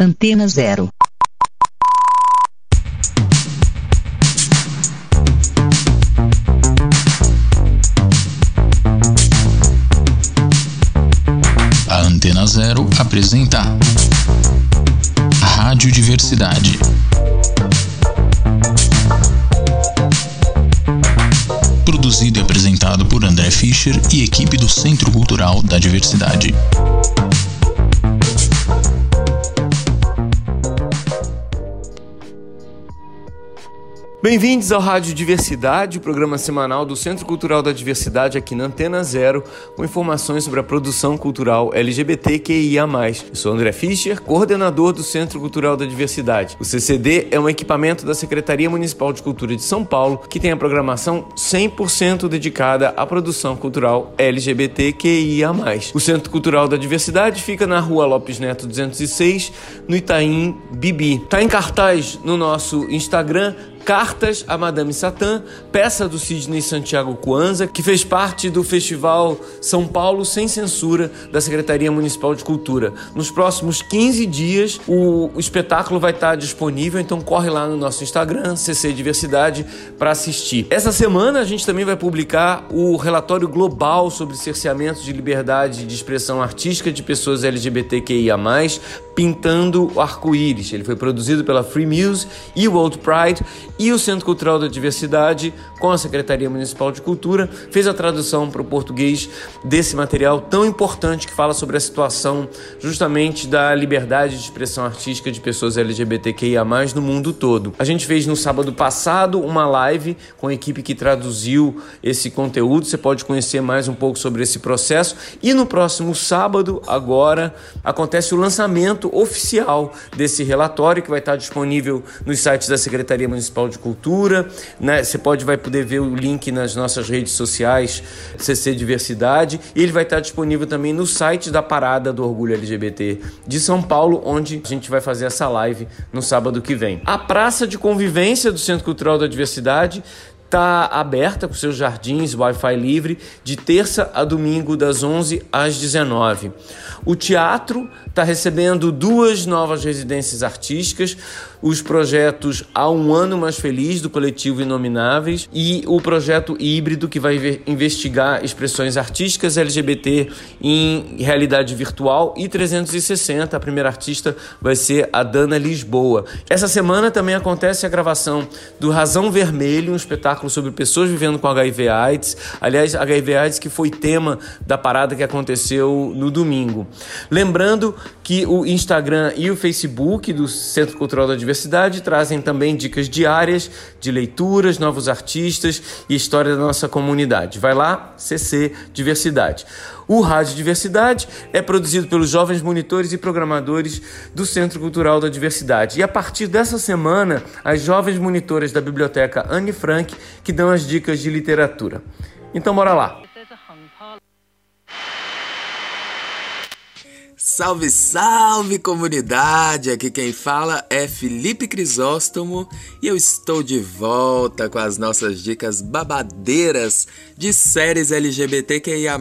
Antena Zero. A Antena Zero apresenta Rádio Diversidade. Produzido e apresentado por André Fischer e equipe do Centro Cultural da Diversidade. Bem-vindos ao Rádio Diversidade, o programa semanal do Centro Cultural da Diversidade aqui na Antena Zero, com informações sobre a produção cultural LGBTQIA+. Eu sou André Fischer, coordenador do Centro Cultural da Diversidade. O CCD é um equipamento da Secretaria Municipal de Cultura de São Paulo que tem a programação 100% dedicada à produção cultural LGBTQIA+. O Centro Cultural da Diversidade fica na Rua Lopes Neto 206, no Itaim Bibi. Está em cartaz no nosso Instagram Cartas a Madame Satã, peça do Sidney Santiago Cuanza, que fez parte do Festival São Paulo Sem Censura da Secretaria Municipal de Cultura. Nos próximos 15 dias, o, espetáculo vai estar disponível, então corre lá no nosso Instagram, CC Diversidade, para assistir. Essa semana a gente também vai publicar o relatório global sobre cerceamento de liberdade de expressão artística de pessoas LGBTQIA+, Pintando o Arco-Íris. Ele foi produzido pela Free Muse e World Pride e o Centro Cultural da Diversidade, com a Secretaria Municipal de Cultura, fez a tradução para o português desse material tão importante que fala sobre a situação justamente da liberdade de expressão artística de pessoas LGBTQIA+, no mundo todo. A gente fez no sábado passado uma live com a equipe que traduziu esse conteúdo, você pode conhecer mais um pouco sobre esse processo e no próximo sábado, agora, acontece o lançamento oficial desse relatório que vai estar disponível nos sites da Secretaria Municipal de Cultura, né? Você pode vai poder ver o link nas nossas redes sociais CC Diversidade e ele vai estar disponível também no site da Parada do Orgulho LGBT de São Paulo, onde a gente vai fazer essa live no sábado que vem. A praça de convivência do Centro Cultural da Diversidade está aberta com seus jardins Wi-Fi livre de terça a domingo das 11 às 19. O teatro está recebendo duas novas residências artísticas, os projetos Há um Ano Mais Feliz, do coletivo Inomináveis, e o projeto híbrido, que vai investigar expressões artísticas LGBT em realidade virtual, e 360, a primeira artista vai ser a Dana Lisboa. Essa semana também acontece a gravação do Razão Vermelho, um espetáculo sobre pessoas vivendo com HIV/AIDS. Aliás, HIV/AIDS que foi tema da parada que aconteceu no domingo. Lembrando que o Instagram e o Facebook do Centro Cultural da trazem também dicas diárias de leituras, novos artistas e história da nossa comunidade. Vai lá, CC Diversidade. O Rádio Diversidade é produzido pelos jovens monitores e programadores do Centro Cultural da Diversidade. E a partir dessa semana, as jovens monitoras da Biblioteca Anne Frank que dão as dicas de literatura. Então bora lá. Salve, salve comunidade! Aqui quem fala é Felipe Crisóstomo e eu estou de volta com as nossas dicas babadeiras de séries LGBTQIA.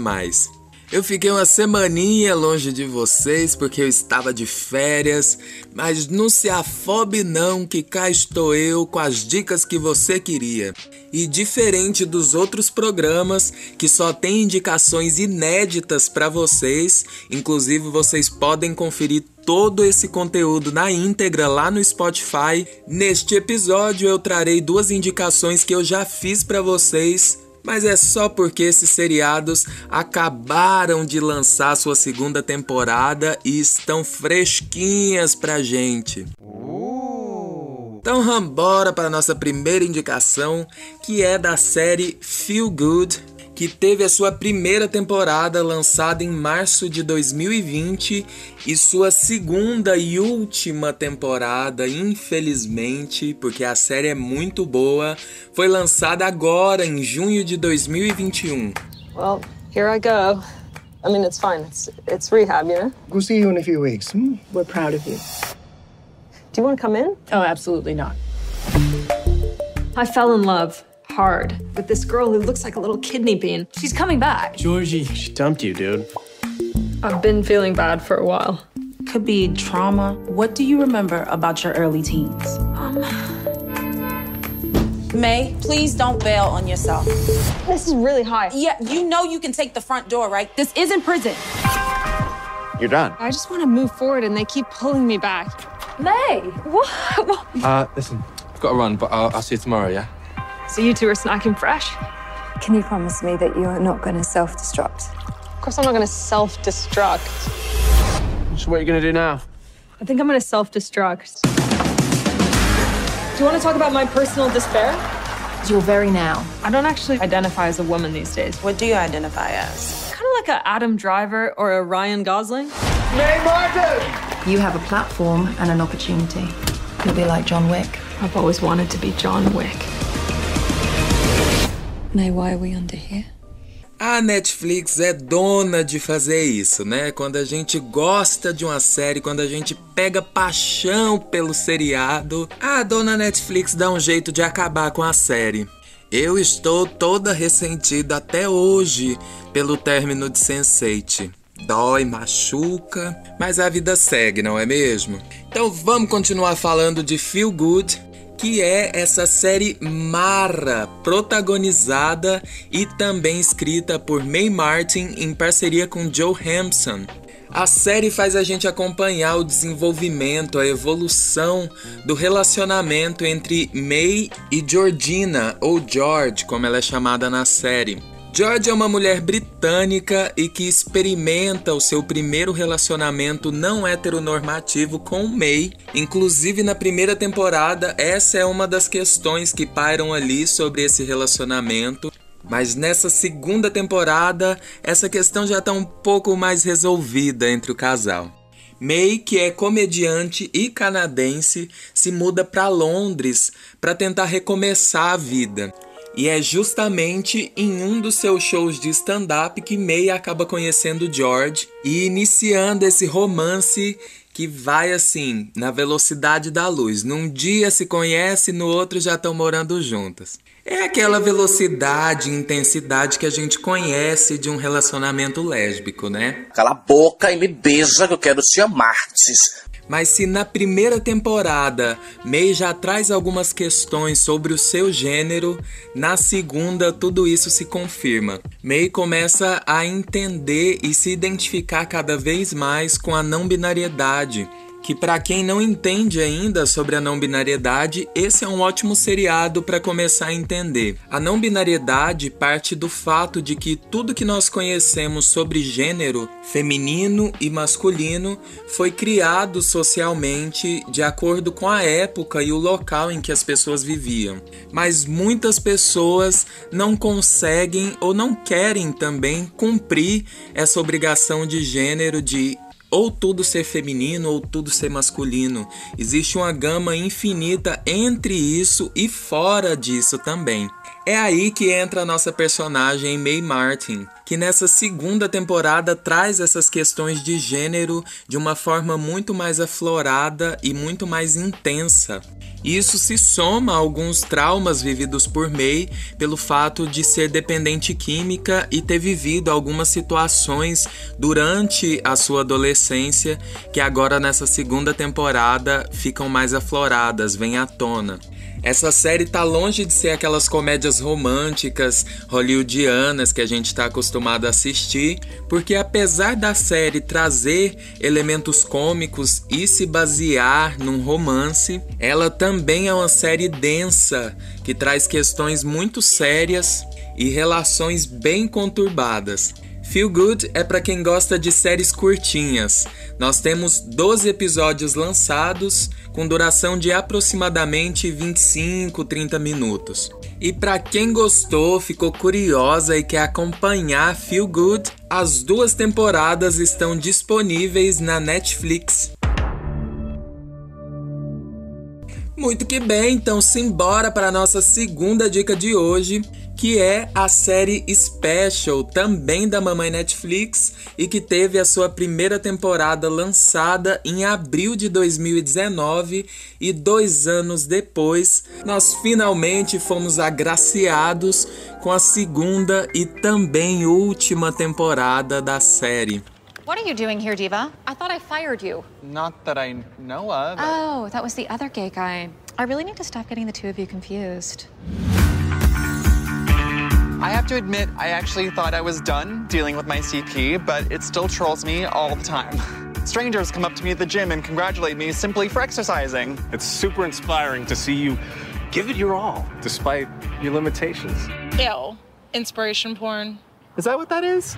Eu fiquei uma semaninha longe de vocês porque eu estava de férias, mas não se afobe não que cá estou eu com as dicas que você queria. E diferente dos outros programas que só tem indicações inéditas para vocês, inclusive vocês podem conferir todo esse conteúdo na íntegra lá no Spotify. Neste episódio eu trarei duas indicações que eu já fiz para vocês mas é só porque esses seriados acabaram de lançar sua segunda temporada e estão fresquinhas pra gente. Então vambora para nossa primeira indicação, que é da série Feel Good que teve a sua primeira temporada lançada em março de 2020 e sua segunda e última temporada, infelizmente, porque a série é muito boa, foi lançada agora em junho de 2021. Well, here I go. I mean, it's fine. It's it's rehab, you know. We'll see you in a few weeks. Hmm? We're proud of you. Do you want to come in? Oh, absolutely not. I fell in love hard with this girl who looks like a little kidney bean. She's coming back. Georgie, she dumped you, dude. I've been feeling bad for a while. Could be trauma. What do you remember about your early teens? Um, May, please don't bail on yourself. this is really high. Yeah, you know you can take the front door, right? This isn't prison. You're done. I just want to move forward and they keep pulling me back. May, what? Uh, listen, I've got to run, but I'll, I'll see you tomorrow, yeah? So you two are snacking fresh? Can you promise me that you're not going to self destruct? Of course, I'm not going to self destruct. So what are you going to do now? I think I'm going to self destruct. Do you want to talk about my personal despair? Your very now. I don't actually identify as a woman these days. What do you identify as? Kind of like a Adam Driver or a Ryan Gosling. May Martin! You have a platform and an opportunity. You'll be like John Wick. I've always wanted to be John Wick. May, why we under here? A Netflix é dona de fazer isso, né? Quando a gente gosta de uma série, quando a gente pega paixão pelo seriado, a dona Netflix dá um jeito de acabar com a série. Eu estou toda ressentida até hoje pelo término de Sense8. Dói, machuca, mas a vida segue, não é mesmo? Então vamos continuar falando de Feel Good, que é essa série Mara, protagonizada e também escrita por Mae Martin em parceria com Joe Hampson. A série faz a gente acompanhar o desenvolvimento, a evolução do relacionamento entre May e Georgina, ou George, como ela é chamada na série. George é uma mulher britânica e que experimenta o seu primeiro relacionamento não heteronormativo com May. Inclusive, na primeira temporada, essa é uma das questões que pairam ali sobre esse relacionamento. Mas nessa segunda temporada, essa questão já está um pouco mais resolvida entre o casal. May, que é comediante e canadense, se muda para Londres para tentar recomeçar a vida. E é justamente em um dos seus shows de stand-up que May acaba conhecendo George e iniciando esse romance que vai assim, na velocidade da luz. Num dia se conhece, no outro já estão morando juntas. É aquela velocidade e intensidade que a gente conhece de um relacionamento lésbico, né? Cala a boca e me beija que eu quero te amar. Mas se na primeira temporada May já traz algumas questões sobre o seu gênero, na segunda tudo isso se confirma. May começa a entender e se identificar cada vez mais com a não binariedade. Que para quem não entende ainda sobre a não binariedade, esse é um ótimo seriado para começar a entender. A não binariedade parte do fato de que tudo que nós conhecemos sobre gênero feminino e masculino foi criado socialmente de acordo com a época e o local em que as pessoas viviam. Mas muitas pessoas não conseguem ou não querem também cumprir essa obrigação de gênero de ou tudo ser feminino ou tudo ser masculino. Existe uma gama infinita entre isso e fora disso também. É aí que entra a nossa personagem May Martin, que nessa segunda temporada traz essas questões de gênero de uma forma muito mais aflorada e muito mais intensa. Isso se soma a alguns traumas vividos por May pelo fato de ser dependente química e ter vivido algumas situações durante a sua adolescência que agora nessa segunda temporada ficam mais afloradas, vêm à tona. Essa série tá longe de ser aquelas comédias românticas hollywoodianas que a gente está acostumado a assistir, porque apesar da série trazer elementos cômicos e se basear num romance, ela também é uma série densa que traz questões muito sérias e relações bem conturbadas. Feel Good é para quem gosta de séries curtinhas. Nós temos 12 episódios lançados com duração de aproximadamente 25, 30 minutos. E para quem gostou, ficou curiosa e quer acompanhar Feel Good, as duas temporadas estão disponíveis na Netflix. Muito que bem, então simbora para a nossa segunda dica de hoje, que é a série Special, também da mamãe Netflix, e que teve a sua primeira temporada lançada em abril de 2019 e dois anos depois, nós finalmente fomos agraciados com a segunda e também última temporada da série. What are you doing here, Diva? I thought I fired you. Not that I know of. Oh, that was the other gay guy. I really need to stop getting the two of you confused. I have to admit, I actually thought I was done dealing with my CP, but it still trolls me all the time. Strangers come up to me at the gym and congratulate me simply for exercising. It's super inspiring to see you give it your all, despite your limitations. Ew. Inspiration porn. Is that what that is?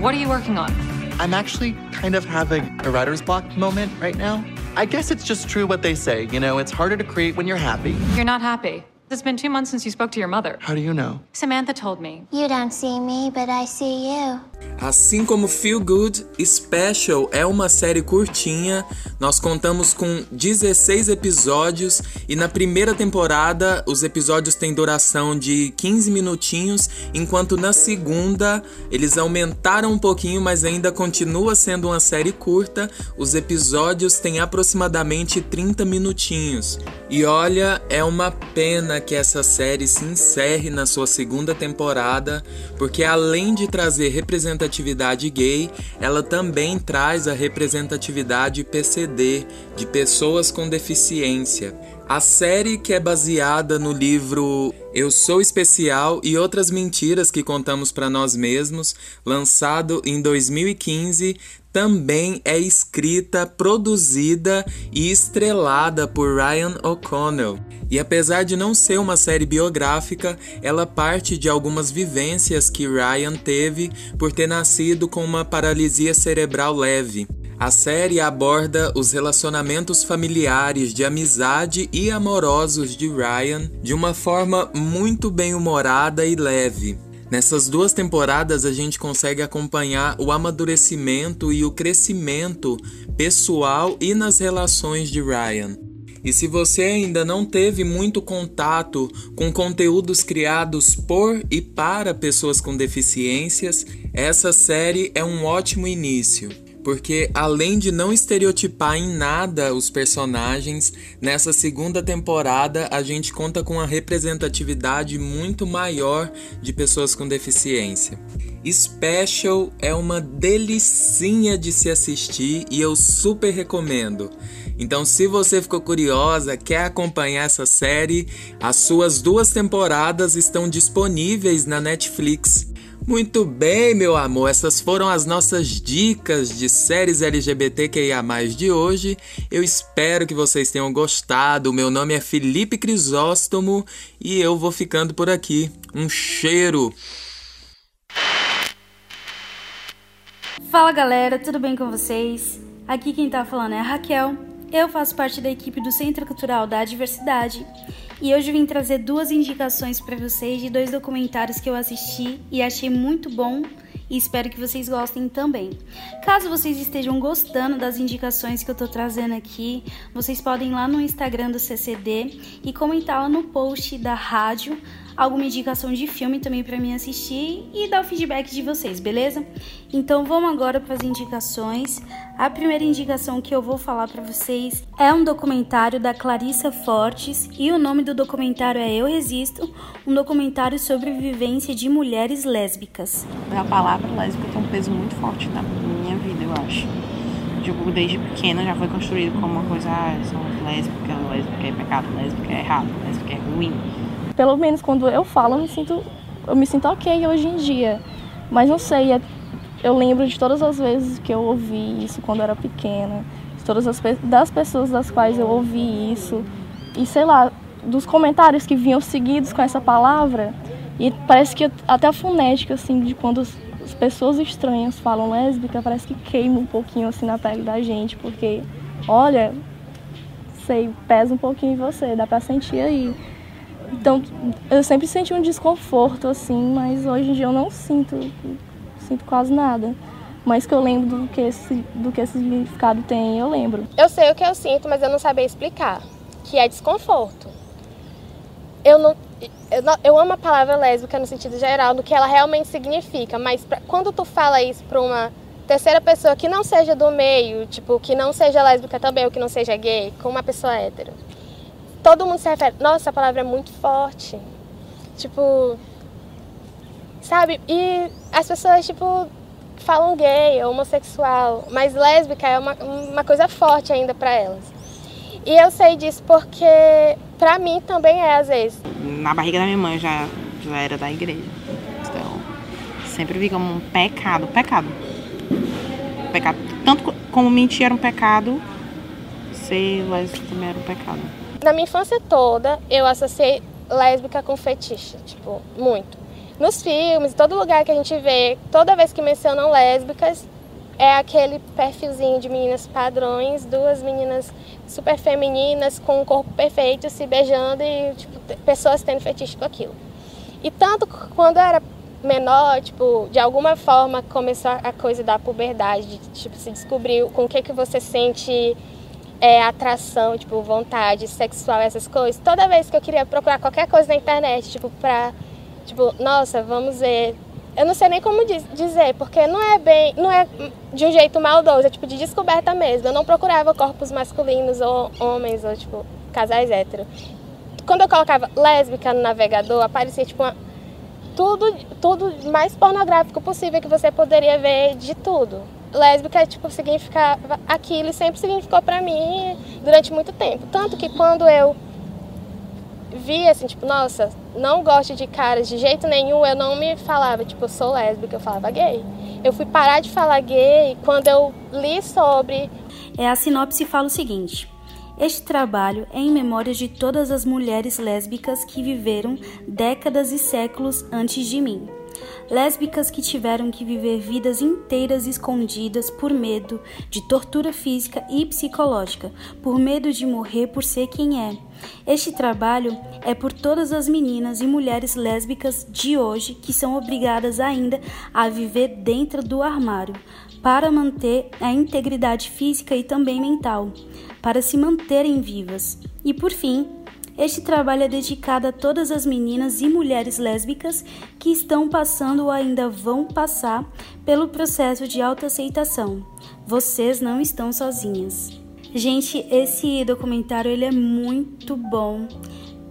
What are you working on? I'm actually kind of having a writer's block moment right now. I guess it's just true what they say, you know, it's harder to create when you're happy. You're not happy. It's been two months since you spoke to your mother. How do you know? Samantha told me. You don't see me, but I see you. Assim como Feel Good, Special é uma série curtinha. Nós contamos com 16 episódios e na primeira temporada os episódios têm duração de 15 minutinhos, enquanto na segunda eles aumentaram um pouquinho, mas ainda continua sendo uma série curta. Os episódios têm aproximadamente 30 minutinhos. E olha, é uma pena que essa série se encerre na sua segunda temporada, porque além de trazer representatividade gay, ela também traz a representatividade PCD, de pessoas com deficiência. A série, que é baseada no livro Eu Sou Especial e Outras Mentiras que Contamos para Nós Mesmos, lançado em 2015, também é escrita, produzida e estrelada por Ryan O'Connell. E apesar de não ser uma série biográfica, ela parte de algumas vivências que Ryan teve por ter nascido com uma paralisia cerebral leve. A série aborda os relacionamentos familiares, de amizade e amorosos de Ryan de uma forma muito bem humorada e leve. Nessas duas temporadas a gente consegue acompanhar o amadurecimento e o crescimento pessoal e nas relações de Ryan. E se você ainda não teve muito contato com conteúdos criados por e para pessoas com deficiências, essa série é um ótimo início porque além de não estereotipar em nada os personagens, nessa segunda temporada a gente conta com uma representatividade muito maior de pessoas com deficiência. Special é uma delicinha de se assistir e eu super recomendo. Então, se você ficou curiosa, quer acompanhar essa série, as suas duas temporadas estão disponíveis na Netflix. Muito bem, meu amor, essas foram as nossas dicas de séries LGBTQIA+ de hoje. Eu espero que vocês tenham gostado. Meu nome é Felipe Crisóstomo e eu vou ficando por aqui. Um cheiro. Fala, galera, tudo bem com vocês? Aqui quem tá falando é a Raquel. Eu faço parte da equipe do Centro Cultural da Diversidade e hoje vim trazer duas indicações para vocês de dois documentários que eu assisti e achei muito bom e espero que vocês gostem também. Caso vocês estejam gostando das indicações que eu tô trazendo aqui, vocês podem ir lá no Instagram do CCD e comentar lá no post da rádio alguma indicação de filme também para mim assistir e dar o feedback de vocês, beleza? Então vamos agora para as indicações. A primeira indicação que eu vou falar para vocês é um documentário da Clarissa Fortes e o nome do documentário é Eu Resisto, um documentário sobre vivência de mulheres lésbicas. A palavra lésbica tem um peso muito forte na minha vida, eu acho. Tipo, desde pequena já foi construído como uma coisa, ah, são lésbicas, lésbica é pecado, lésbica é errado, lésbica é ruim pelo menos quando eu falo, eu me sinto, eu me sinto ok hoje em dia. Mas não sei, é, eu lembro de todas as vezes que eu ouvi isso quando eu era pequena, de todas as das pessoas das quais eu ouvi isso, e sei lá, dos comentários que vinham seguidos com essa palavra, e parece que até a fonética, assim, de quando as pessoas estranhas falam lésbica, parece que queima um pouquinho assim na pele da gente, porque, olha, sei, pesa um pouquinho em você, dá pra sentir aí. Então, eu sempre senti um desconforto, assim, mas hoje em dia eu não sinto, sinto quase nada. Mas que eu lembro do que, esse, do que esse significado tem, eu lembro. Eu sei o que eu sinto, mas eu não sabia explicar, que é desconforto. Eu não, eu, não, eu amo a palavra lésbica no sentido geral, do que ela realmente significa, mas pra, quando tu fala isso para uma terceira pessoa que não seja do meio, tipo, que não seja lésbica também, ou que não seja gay, com uma pessoa hétero, todo mundo se refere, nossa, essa palavra é muito forte. Tipo, sabe? E as pessoas, tipo, falam gay, homossexual, mas lésbica é uma, uma coisa forte ainda para elas. E eu sei disso porque para mim também é às vezes. Na barriga da minha mãe já, já era da igreja. Então, sempre vi como um pecado, pecado. Pecado. Tanto como mentir era um pecado, ser lésbica também era um pecado. Na minha infância toda, eu associei lésbica com fetiche, tipo, muito. Nos filmes, todo lugar que a gente vê, toda vez que mencionam lésbicas, é aquele perfilzinho de meninas padrões, duas meninas super femininas com um corpo perfeito se beijando e tipo, pessoas tendo fetiche com aquilo. E tanto quando eu era menor, tipo, de alguma forma começou a coisa da puberdade, de, tipo, se descobrir com o que que você sente é, atração, tipo, vontade sexual, essas coisas. Toda vez que eu queria procurar qualquer coisa na internet, tipo, pra, tipo, nossa, vamos ver. Eu não sei nem como dizer, porque não é bem, não é de um jeito maldoso, é tipo de descoberta mesmo. Eu não procurava corpos masculinos ou homens, ou tipo, casais héteros. Quando eu colocava lésbica no navegador, aparecia tipo uma, tudo, tudo mais pornográfico possível que você poderia ver de tudo. Lésbica, tipo, significava aquilo e sempre significou para mim durante muito tempo. Tanto que quando eu vi assim, tipo, nossa, não gosto de caras de jeito nenhum, eu não me falava, tipo, eu sou lésbica, eu falava gay. Eu fui parar de falar gay quando eu li sobre. É a sinopse fala o seguinte. Este trabalho é em memória de todas as mulheres lésbicas que viveram décadas e séculos antes de mim. Lésbicas que tiveram que viver vidas inteiras escondidas por medo de tortura física e psicológica, por medo de morrer por ser quem é. Este trabalho é por todas as meninas e mulheres lésbicas de hoje que são obrigadas ainda a viver dentro do armário, para manter a integridade física e também mental, para se manterem vivas. E por fim, este trabalho é dedicado a todas as meninas e mulheres lésbicas que estão passando ou ainda vão passar pelo processo de autoaceitação. Vocês não estão sozinhas. Gente, esse documentário ele é muito bom.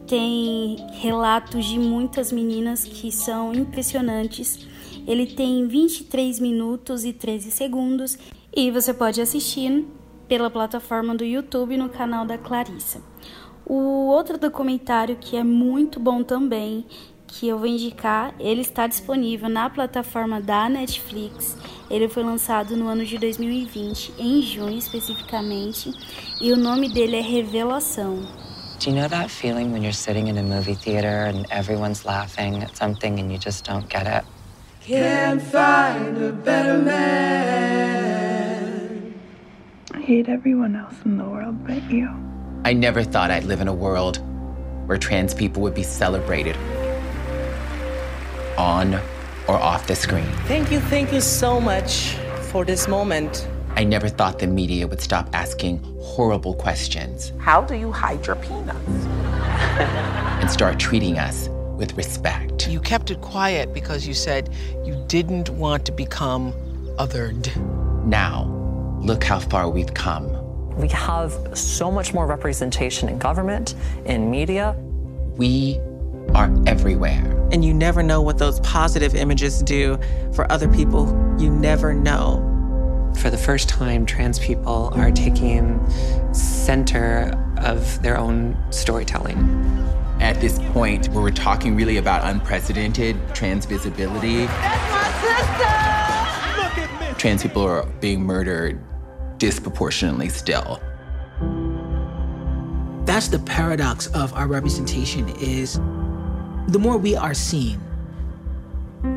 Tem relatos de muitas meninas que são impressionantes ele tem 23 minutos e 13 segundos e você pode assistir pela plataforma do YouTube no canal da Clarissa. O outro documentário que é muito bom também, que eu vou indicar, ele está disponível na plataforma da Netflix. Ele foi lançado no ano de 2020, em junho especificamente, e o nome dele é Revelação. Do you know that feeling when you're sitting in a movie theater and everyone's laughing at something and you just don't get it? Can't find a better man. I hate everyone else in the world but you. I never thought I'd live in a world where trans people would be celebrated on or off the screen. Thank you, thank you so much for this moment. I never thought the media would stop asking horrible questions. How do you hide your peanuts? and start treating us with respect. You kept it quiet because you said you didn't want to become othered. Now, look how far we've come. We have so much more representation in government, in media. We are everywhere. And you never know what those positive images do for other people. You never know. For the first time, trans people are taking center of their own storytelling at this point where we're talking really about unprecedented trans visibility. Trans people are being murdered disproportionately still. That's the paradox of our representation is the more we are seen,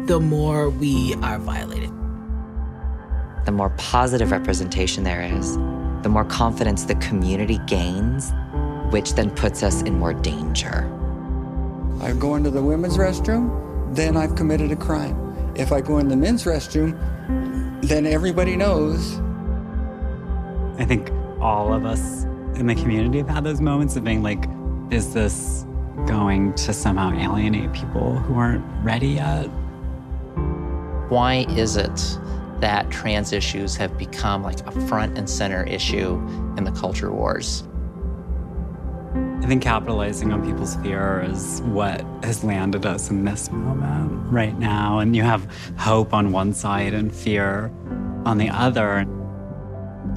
the more we are violated. The more positive representation there is, the more confidence the community gains which then puts us in more danger. I go into the women's restroom, then I've committed a crime. If I go in the men's restroom, then everybody knows. I think all of us in the community have had those moments of being like, is this going to somehow alienate people who aren't ready yet? Why is it that trans issues have become like a front and center issue in the culture wars? I think capitalizing on people's fear is what has landed us in this moment right now. And you have hope on one side and fear on the other.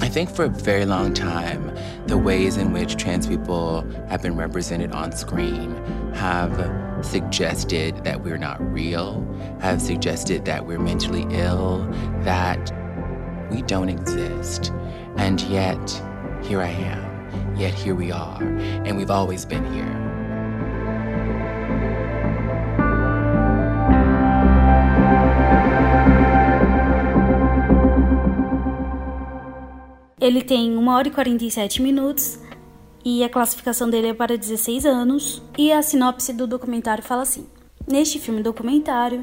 I think for a very long time, the ways in which trans people have been represented on screen have suggested that we're not real, have suggested that we're mentally ill, that we don't exist. And yet, here I am. Yet here we are, and we've always been here. Ele tem 1 hora e 47 minutos e a classificação dele é para 16 anos. E a sinopse do documentário fala assim: Neste filme documentário,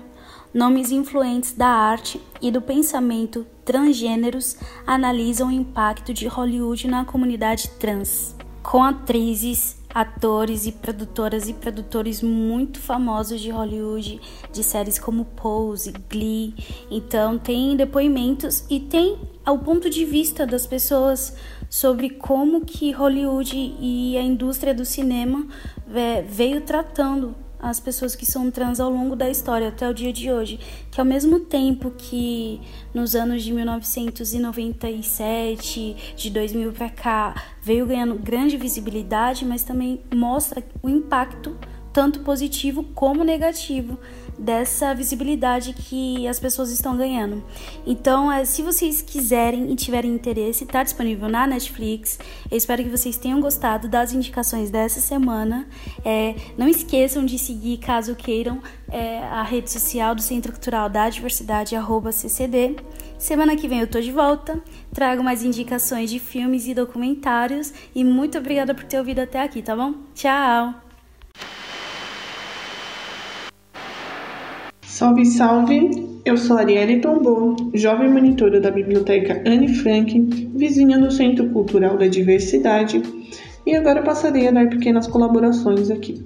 nomes influentes da arte e do pensamento transgêneros analisam o impacto de Hollywood na comunidade trans, com atrizes, atores e produtoras e produtores muito famosos de Hollywood, de séries como Pose, Glee. Então tem depoimentos e tem o ponto de vista das pessoas sobre como que Hollywood e a indústria do cinema veio tratando as pessoas que são trans ao longo da história até o dia de hoje, que ao mesmo tempo que nos anos de 1997, de 2000 para cá, veio ganhando grande visibilidade, mas também mostra o impacto tanto positivo como negativo dessa visibilidade que as pessoas estão ganhando. Então, é, se vocês quiserem e tiverem interesse, está disponível na Netflix. Eu espero que vocês tenham gostado das indicações dessa semana. É, não esqueçam de seguir, caso queiram, é, a rede social do Centro Cultural da Diversidade, CCD. Semana que vem eu tô de volta, trago mais indicações de filmes e documentários e muito obrigada por ter ouvido até aqui, tá bom? Tchau! Salve, salve! Eu sou Arielle Tombou, jovem monitora da Biblioteca Anne Frank, vizinha do Centro Cultural da Diversidade, e agora passarei a dar pequenas colaborações aqui.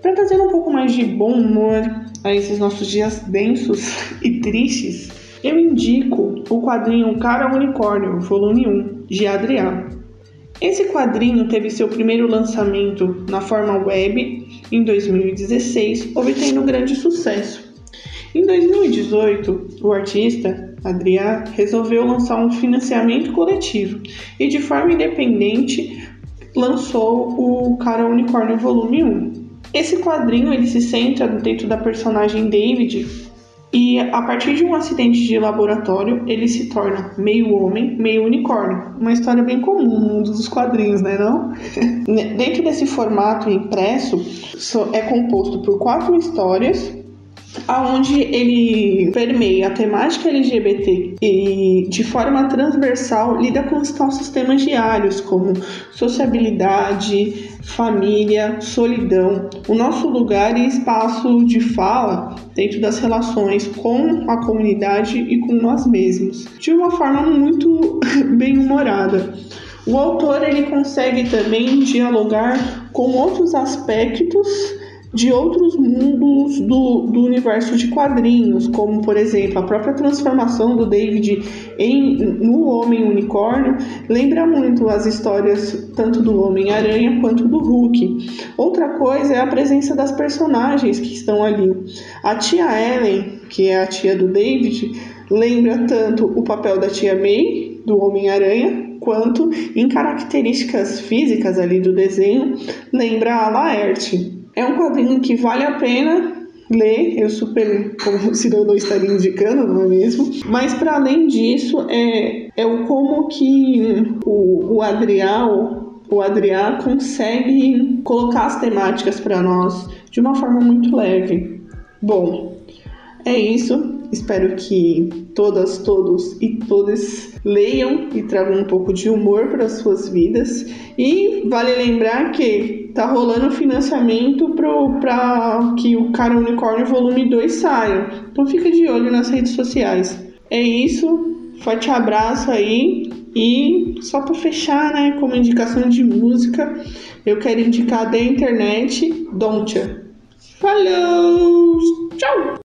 Para trazer um pouco mais de bom humor a esses nossos dias densos e tristes, eu indico o quadrinho Cara Unicórnio, volume 1, de Adriano. Esse quadrinho teve seu primeiro lançamento na forma web em 2016, obtendo grande sucesso. Em 2018, o artista Adrián resolveu lançar um financiamento coletivo e, de forma independente, lançou o Cara Unicórnio Volume 1. Esse quadrinho ele se centra dentro da personagem David, e a partir de um acidente de laboratório, ele se torna meio homem, meio unicórnio. Uma história bem comum no mundo dos quadrinhos, né não? Dentro desse formato impresso, é composto por quatro histórias aonde ele permeia a temática LGBT e de forma transversal lida com os nossos temas diários como sociabilidade, família, solidão, o nosso lugar e espaço de fala dentro das relações com a comunidade e com nós mesmos, de uma forma muito bem humorada. O autor ele consegue também dialogar com outros aspectos de outros mundos do, do universo de quadrinhos, como por exemplo a própria transformação do David em, no Homem Unicórnio, lembra muito as histórias tanto do Homem-Aranha quanto do Hulk. Outra coisa é a presença das personagens que estão ali. A tia Ellen, que é a tia do David, lembra tanto o papel da tia May, do Homem-Aranha, quanto em características físicas ali do desenho, lembra a Laerte. É um quadrinho que vale a pena ler, eu super, como eu não estaria indicando, não é mesmo? Mas para além disso, é, é o como que o, o Adriel, o Adrián consegue colocar as temáticas para nós de uma forma muito leve. Bom, é isso. Espero que todas, todos e todas leiam e tragam um pouco de humor para as suas vidas. E vale lembrar que tá rolando financiamento para que o Cara Unicórnio Volume 2 saia. Então fica de olho nas redes sociais. É isso. Forte abraço aí. E só para fechar, né, como indicação de música, eu quero indicar da internet Don'tcha. Falou! Tchau!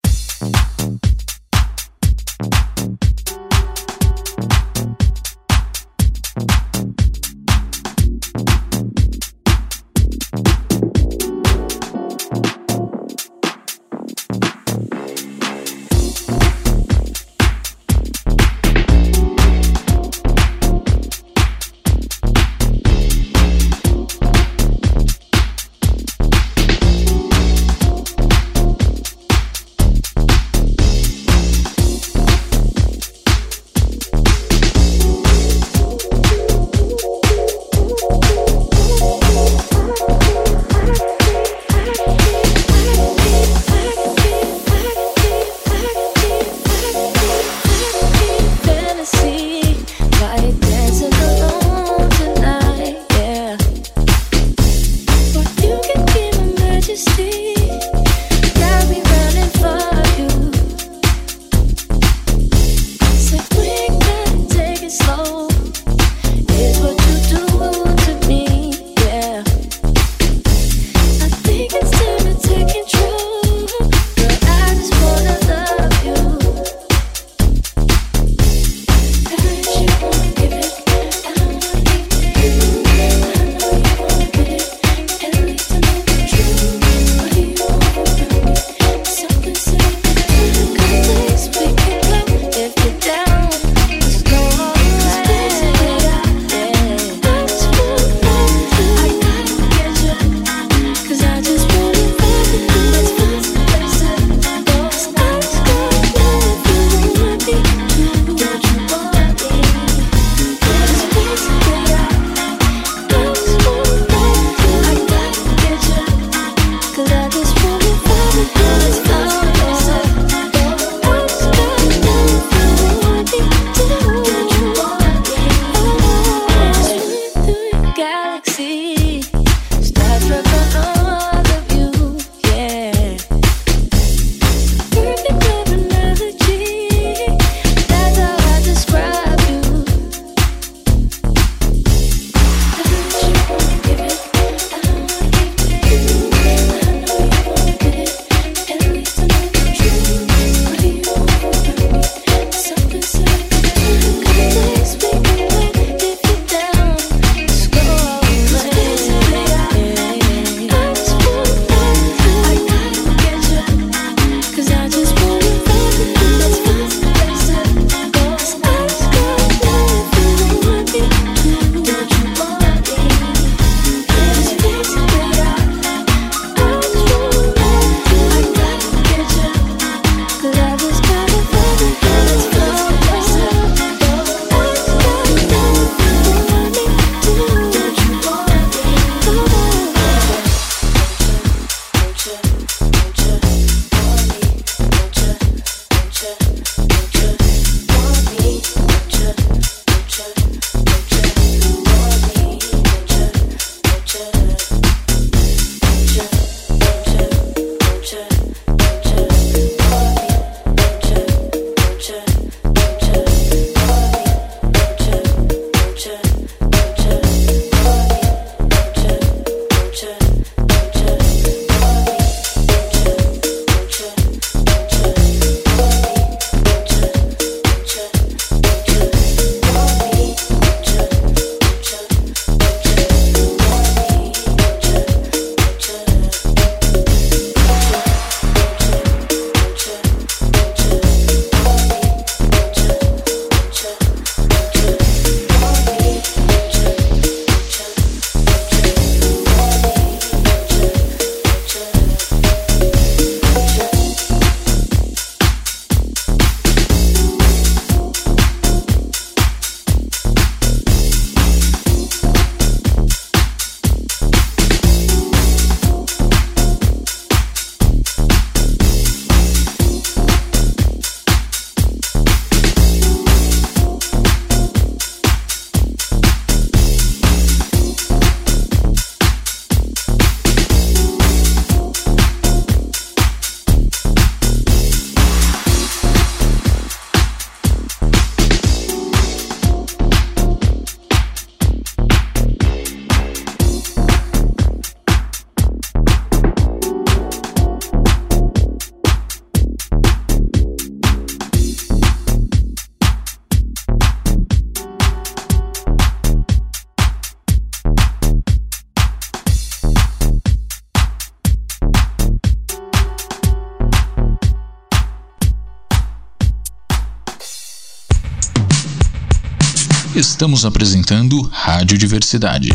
Estamos apresentando Rádio Diversidade.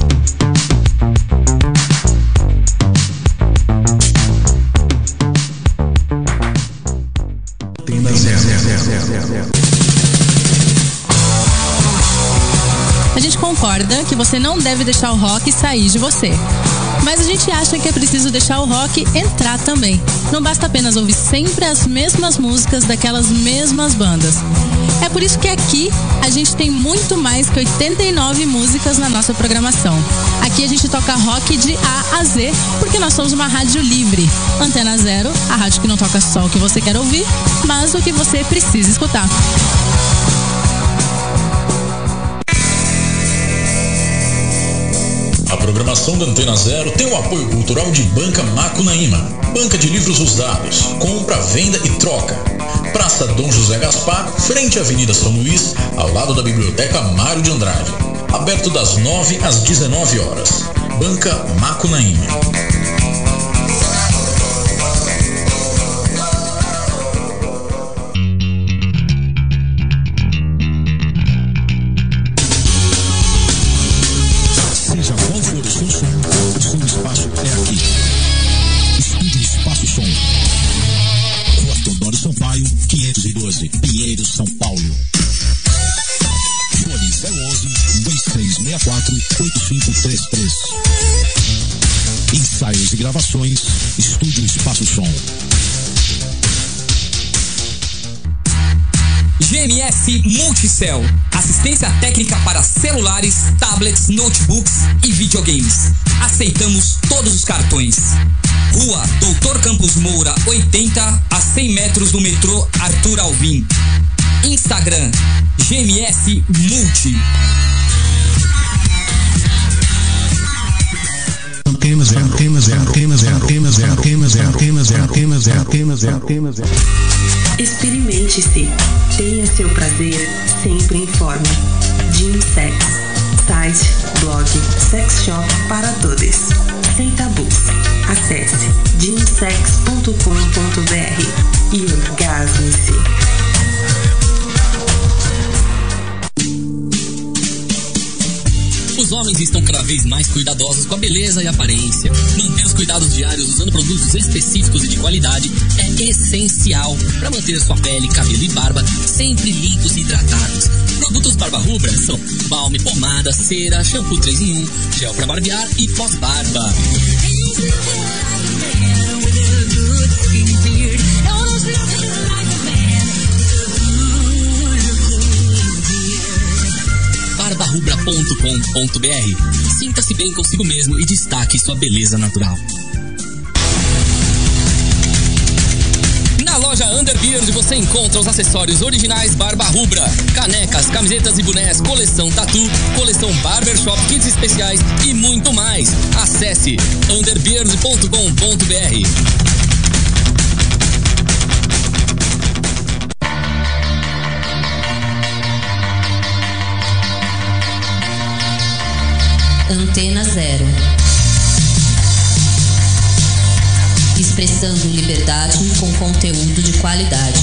A gente concorda que você não deve deixar o rock sair de você. Mas a gente acha que é preciso deixar o rock entrar também. Não basta apenas ouvir sempre as mesmas músicas daquelas mesmas bandas. É por isso que aqui a gente tem muito mais que 89 músicas na nossa programação. Aqui a gente toca rock de A a Z, porque nós somos uma rádio livre. Antena Zero, a rádio que não toca só o que você quer ouvir, mas o que você precisa escutar. A programação da Antena Zero tem o apoio cultural de Banca Macunaíma, banca de livros usados, compra, venda e troca. Praça Dom José Gaspar, frente à Avenida São Luís, ao lado da Biblioteca Mário de Andrade. Aberto das 9 às 19 horas. Banca Macunaíma. Multicell. Assistência técnica para celulares, tablets, notebooks e videogames. Aceitamos todos os cartões. Rua Doutor Campos Moura, 80 a 100 metros do metrô Arthur Alvim. Instagram GMS Multi. Zero, antena zero, antena zero, antena zero, antena zero. Experimente-se. Tenha seu prazer sempre em forma. Gym Sex. Site, blog, sex shop para todos. Sem tabus. Acesse gymsex.com.br e orgasme-se. Os homens estão cada vez mais cuidadosos com a beleza e aparência. Manter os cuidados diários usando produtos específicos e de qualidade é essencial para manter sua pele, cabelo e barba sempre limpos e hidratados. Produtos Barba Rubra são balme, pomada, cera, shampoo 3 em 1, gel para barbear e pós-barba. barbarubra.com.br. Sinta-se bem consigo mesmo e destaque sua beleza natural. Na loja Underbeard você encontra os acessórios originais Barba Rubra, canecas, camisetas e bonés, coleção tatu, coleção barbershop, kits especiais e muito mais. Acesse underbeard.com.br. Antena Zero. Expressando liberdade com conteúdo de qualidade.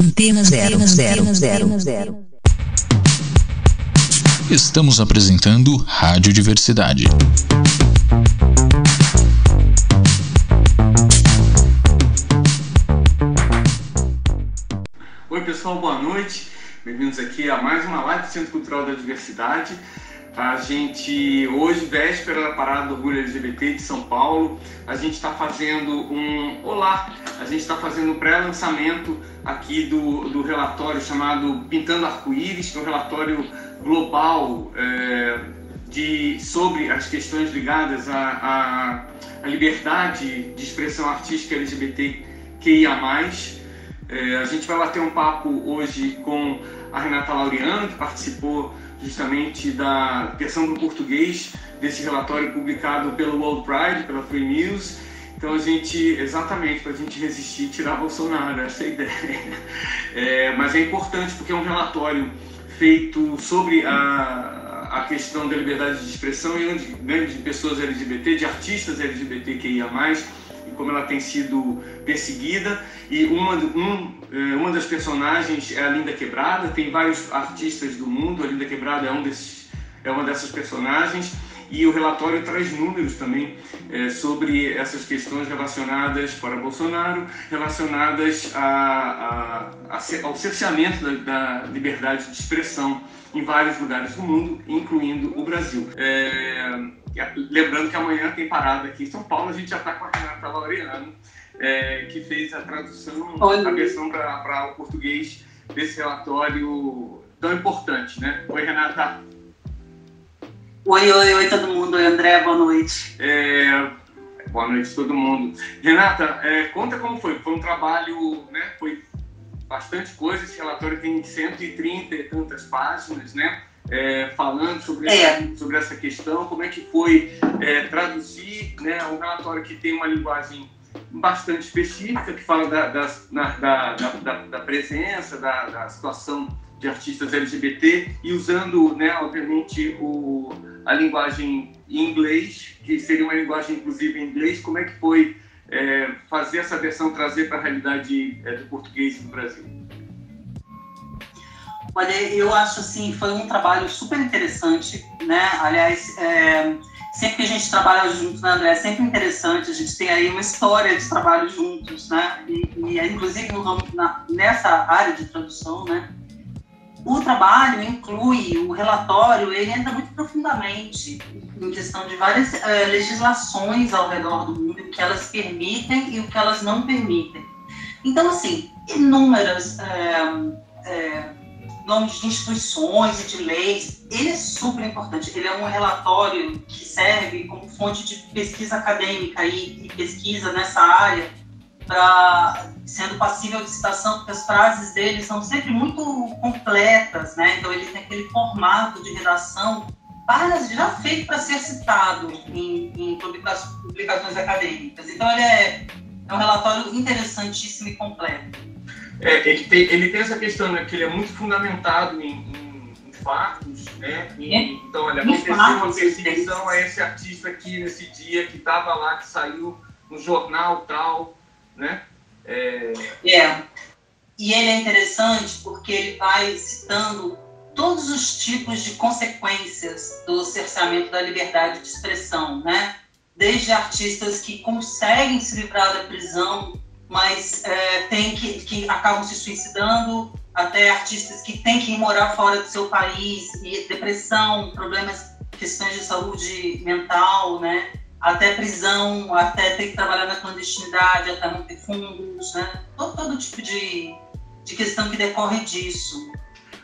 Antena zero, zero, zero, zero. Estamos apresentando Rádio Diversidade. Oi pessoal, boa noite. Bem-vindos aqui a mais uma live do Centro Cultural da Diversidade. A gente, hoje, véspera da Parada do Orgulho LGBT de São Paulo, a gente está fazendo um olá, a gente está fazendo um pré-lançamento aqui do, do relatório chamado Pintando Arco-Íris, que é um relatório global é, de, sobre as questões ligadas à, à, liberdade de expressão artística LGBTQIA+. É, a gente vai bater um papo hoje com a Renata Laureano, que participou justamente da versão do português desse relatório publicado pelo World Pride, pela Free News. Então a gente, exatamente, para a gente resistir e tirar Bolsonaro, essa é a ideia. É, mas é importante porque é um relatório feito sobre a, a questão da liberdade de expressão e de, de pessoas LGBT, de artistas LGBTQIA+, como ela tem sido perseguida. E uma, um, é, uma das personagens é a Linda Quebrada, tem vários artistas do mundo, a Linda Quebrada é, um desses, é uma dessas personagens. E o relatório traz números também é, sobre essas questões relacionadas para Bolsonaro, relacionadas a, a, a, ao cerceamento da, da liberdade de expressão em vários lugares do mundo, incluindo o Brasil. É, lembrando que amanhã tem parada aqui em São Paulo, a gente já está com a Renata Laureano, é, que fez a tradução, Olha. a versão para o português desse relatório tão importante, né? Oi, Renata. Oi, oi, oi todo mundo. Oi, André, boa noite. É, boa noite todo mundo. Renata, é, conta como foi. Foi um trabalho, né? Foi bastante coisa. Esse relatório tem 130 e tantas páginas, né? É, falando sobre, é. essa, sobre essa questão, como é que foi é, traduzir né, um relatório que tem uma linguagem bastante específica, que fala da, da, da, da, da presença, da, da situação de artistas LGBT e usando, né, obviamente, o, a linguagem em inglês, que seria uma linguagem inclusive em inglês. Como é que foi é, fazer essa versão, trazer para a realidade é, do português no Brasil? Olha, eu acho assim, foi um trabalho super interessante, né? Aliás, é, sempre que a gente trabalha junto, né, André? É sempre interessante, a gente tem aí uma história de trabalho juntos, né? E, e inclusive no, na, nessa área de tradução, né? O trabalho inclui, o relatório, ele entra muito profundamente em questão de várias é, legislações ao redor do mundo, o que elas permitem e o que elas não permitem. Então, assim, inúmeras é, é, nomes de instituições e de leis, ele é super importante. Ele é um relatório que serve como fonte de pesquisa acadêmica e, e pesquisa nessa área, pra, sendo passível de citação, porque as frases dele são sempre muito completas, né? Então ele tem aquele formato de redação para, já feito para ser citado em, em publicações acadêmicas. Então ele é, é um relatório interessantíssimo e completo. É, ele, tem, ele tem essa questão, né, que ele é muito fundamentado em, em, em fatos, né? E, é. Então, olha, aconteceu uma perseguição a esse artista aqui nesse dia que estava lá, que saiu no jornal tal, né? É... é. E ele é interessante porque ele vai citando todos os tipos de consequências do cerceamento da liberdade de expressão, né? Desde artistas que conseguem se livrar da prisão mas é, tem que, que acabam se suicidando, até artistas que têm que ir morar fora do seu país, e depressão, problemas, questões de saúde mental, né? Até prisão, até ter que trabalhar na clandestinidade, até não ter fundos, né? Todo, todo tipo de, de questão que decorre disso.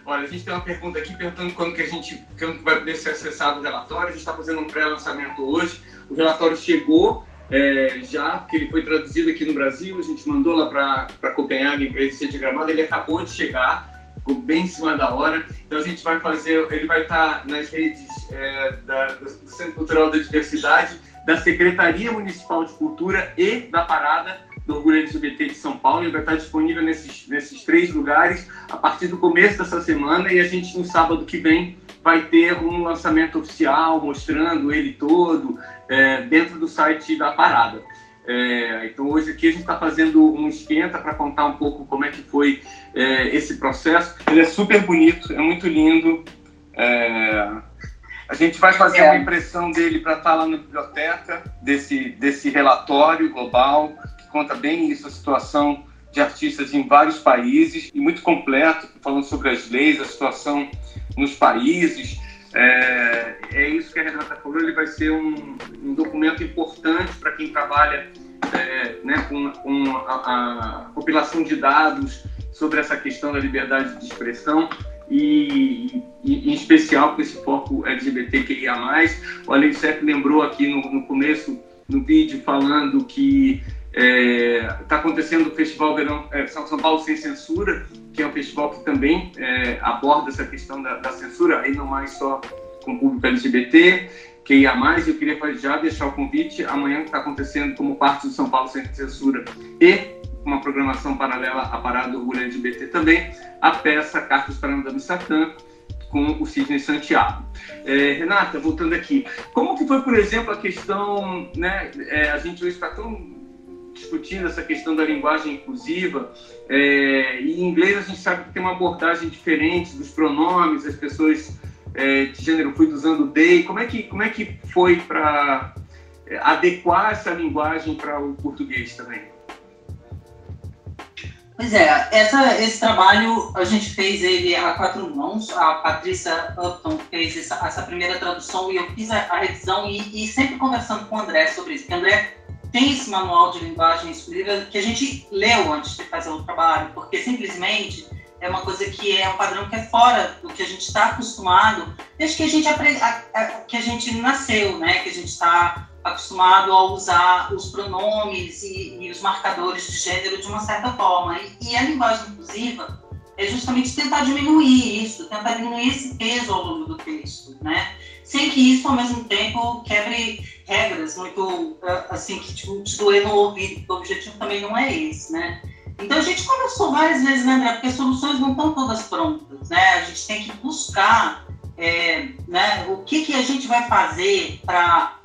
Olha, a gente tem uma pergunta aqui perguntando quando que a gente quando vai poder ser acessado o relatório. A gente está fazendo um pré-lançamento hoje. O relatório chegou, é, já, que ele foi traduzido aqui no Brasil, a gente mandou lá para Copenhague para ele ser gravado, ele acabou de chegar, ficou bem em cima da hora, então a gente vai fazer, ele vai estar nas redes é, da, do Centro Cultural da Diversidade, da Secretaria Municipal de Cultura e da Parada do Orgulho LGBT de São Paulo, ele vai estar disponível nesses, nesses três lugares a partir do começo dessa semana e a gente no sábado que vem vai ter um lançamento oficial mostrando ele todo é, dentro do site da parada. É, então hoje aqui a gente está fazendo um esquenta para contar um pouco como é que foi é, esse processo. Ele é super bonito, é muito lindo. É, a gente vai fazer uma impressão dele para estar tá lá na biblioteca desse, desse relatório global que conta bem isso, a situação de artistas em vários países e muito completo, falando sobre as leis, a situação nos países. É, é isso que a Renata falou, ele vai ser um, um documento importante para quem trabalha é, né, com, com a, a, compilação de dados sobre essa questão da liberdade de expressão e, e em especial com esse foco LGBTQIA+. O Alexandre lembrou aqui no, no começo do vídeo falando que Está é, tá acontecendo o Festival Verão é, São, Paulo Sem Censura, que é um festival que também é, aborda essa questão da, da, censura, aí não mais só com o público LGBT, que ia mais. Eu queria já deixar o convite. Amanhã está acontecendo como parte do São Paulo Sem Censura e uma programação paralela à Parada do Orgulho LGBT também, a peça Cartas para Madame Satã, com o Sidney Santiago. É, Renata, voltando aqui, como que foi, por exemplo, a questão, né, é, a gente hoje está tão discutindo essa questão da linguagem inclusiva. É, e em inglês a gente sabe que tem uma abordagem diferente dos pronomes, as pessoas é, de gênero fluido usando they. Como é que, como é que foi para é, adequar essa linguagem para o português também? Pois é, essa, esse trabalho a gente fez ele a quatro mãos. A Patrícia Upton fez essa, essa primeira tradução e eu fiz a, a revisão e, e, sempre conversando com o André sobre isso. Porque o André tem esse manual de linguagem exclusiva que a gente leu antes de fazer o trabalho, porque simplesmente é uma coisa que é um padrão que é fora do que a gente está acostumado desde que a gente que a gente nasceu, né? Que a gente está acostumado a usar os pronomes e, e, os marcadores de gênero de uma certa forma. E, e, a linguagem inclusiva é justamente tentar diminuir isso, tentar diminuir esse peso ao longo do texto, né? Sem que isso, ao mesmo tempo, quebre regras muito, assim, que tipo, te doer no ouvido, porque o objetivo também não é esse, né? Então a gente conversou várias vezes, né, André? Porque soluções não estão todas prontas, né? A gente tem que buscar é, né, o que, que a gente vai fazer para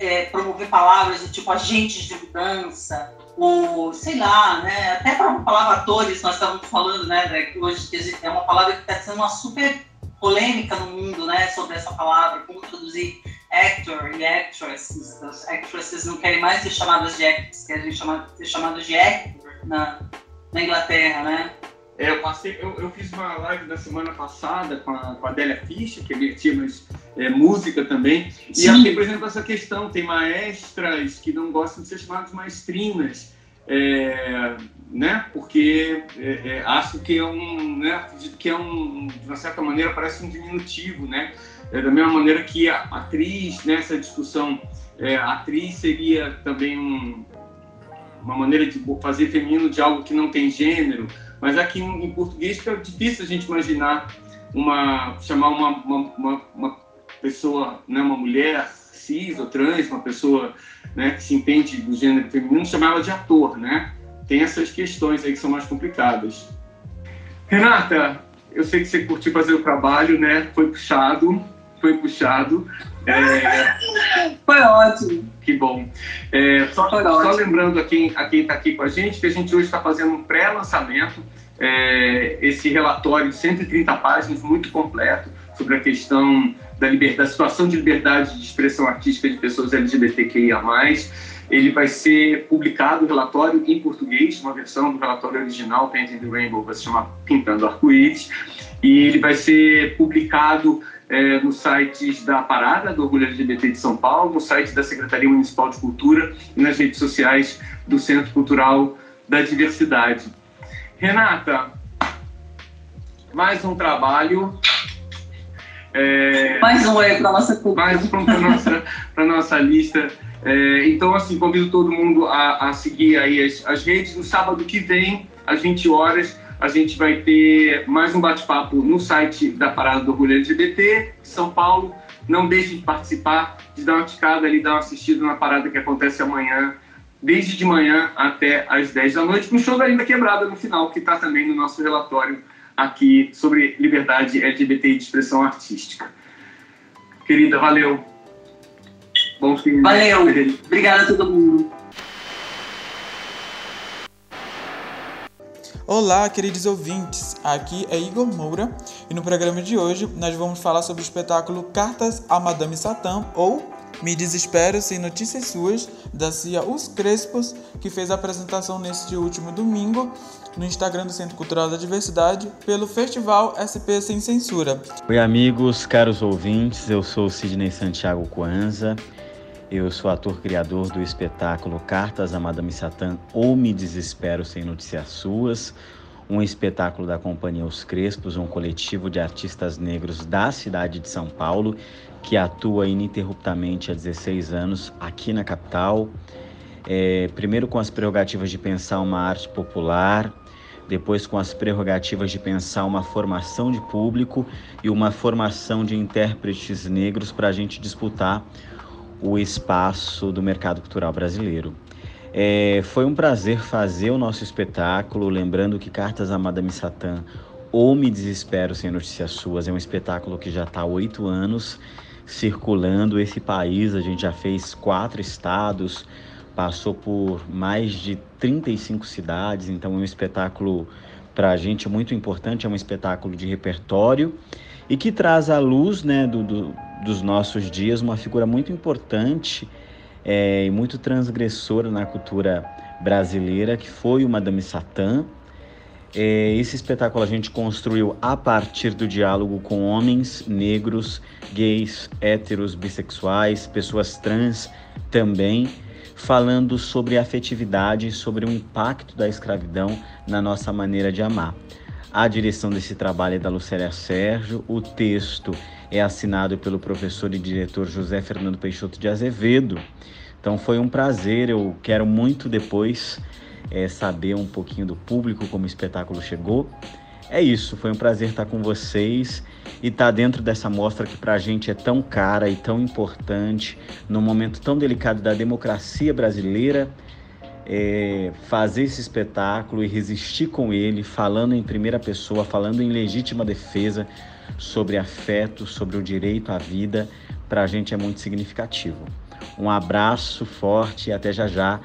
é, promover palavras do tipo agentes de mudança, ou sei lá, né, até para a palavra atores, nós estávamos falando, né, que hoje é uma palavra que está sendo uma super polêmica no mundo, né, sobre essa palavra, como traduzir actor e actress. As actresses não querem mais ser chamadas de actress, querem ser chamadas de actor na, na Inglaterra, né? É, eu, passei, eu, eu, fiz uma live na semana passada com a, com a Adélia Fischer, que é tinha mais é, música também. Sim. E ela tem, por exemplo, essa questão: tem maestras que não gostam de ser chamadas maestrinas, é, né? Porque é, é acho que é um, né? que é um, de uma certa maneira, parece um diminutivo, né? É, da mesma maneira que a atriz, nessa discussão, é, atriz seria também um, uma maneira de fazer feminino de algo que não tem gênero mas aqui em, português fica difícil a gente imaginar uma chamar uma, uma, uma, uma pessoa, né, uma mulher cis ou trans, uma pessoa né, que se entende do gênero feminino, chamar ela de ator, né? Tem essas questões aí que são mais complicadas. Renata, eu sei que você curtiu fazer o trabalho, né? Foi puxado, foi puxado. É... Foi ótimo. Que bom. É, só, só, lembrando a quem está aqui com a gente que a gente hoje está fazendo um pré-lançamento, é, esse relatório de 130 páginas, muito completo, sobre a questão da, liberdade, da situação de liberdade de expressão artística de pessoas LGBTQIA. Ele vai ser publicado, o relatório, em português, uma versão do relatório original, Painting the Rainbow, vai se chamar Pintando Arco-Íris, e ele vai ser publicado é, nos sites da Parada do Orgulho LGBT de São Paulo, no site da Secretaria Municipal de Cultura e nas redes sociais do Centro Cultural da Diversidade. Renata, mais um trabalho. É, mais um aí para nossa cultura. Mais um para nossa para nossa lista. É, então, assim, convido todo mundo a, a seguir aí as, as redes. No sábado que vem, às 20 horas, a gente vai ter mais um bate-papo no site da Parada do Orgulho LGBT, São Paulo. Não deixe de participar, de dar uma ticada ali, dar uma assistida na parada que acontece amanhã, desde de manhã até às 10 da noite, com o show da Linda Quebrada no final, que está também no nosso relatório aqui sobre liberdade LGBT e de expressão artística. Querida, valeu. Bom fim. Valeu. Obrigada a todo mundo. Olá, queridos ouvintes. Aqui é Igor Moura e no programa de hoje nós vamos falar sobre o espetáculo Cartas a Madame Satã ou Me Desespero Sem Notícias Suas, da Cia Os Crespos, que fez a apresentação neste último domingo no Instagram do Centro Cultural da Diversidade pelo Festival SP Sem Censura. Oi, amigos, caros ouvintes, eu sou Sidney Santiago Coanza eu sou ator-criador do espetáculo Cartas a Madame Satã ou Me Desespero Sem Notícias Suas, um espetáculo da Companhia Os Crespos, um coletivo de artistas negros da cidade de São Paulo que atua ininterruptamente há 16 anos aqui na capital. É, primeiro com as prerrogativas de pensar uma arte popular, depois com as prerrogativas de pensar uma formação de público e uma formação de intérpretes negros para a gente disputar o espaço do mercado cultural brasileiro. É, foi um prazer fazer o nosso espetáculo, lembrando que Cartas a Madame Satã ou Me Desespero Sem Notícias Suas é um espetáculo que já está há oito anos circulando esse país. A gente já fez quatro estados, passou por mais de 35 cidades, então é um espetáculo para a gente muito importante, é um espetáculo de repertório e que traz à luz né, do, do, dos nossos dias uma figura muito importante é, e muito transgressora na cultura brasileira, que foi o Madame Satã. É, esse espetáculo a gente construiu a partir do diálogo com homens negros, gays, héteros, bissexuais, pessoas trans também, falando sobre afetividade, sobre o impacto da escravidão na nossa maneira de amar. A direção desse trabalho é da Lucélia Sérgio, o texto é assinado pelo professor e diretor José Fernando Peixoto de Azevedo. Então foi um prazer, eu quero muito depois é, saber um pouquinho do público, como o espetáculo chegou. É isso, foi um prazer estar com vocês e estar dentro dessa mostra que para a gente é tão cara e tão importante, num momento tão delicado da democracia brasileira, é, fazer esse espetáculo e resistir com ele, falando em primeira pessoa, falando em legítima defesa sobre afeto, sobre o direito à vida, para a gente é muito significativo. Um abraço forte e até já já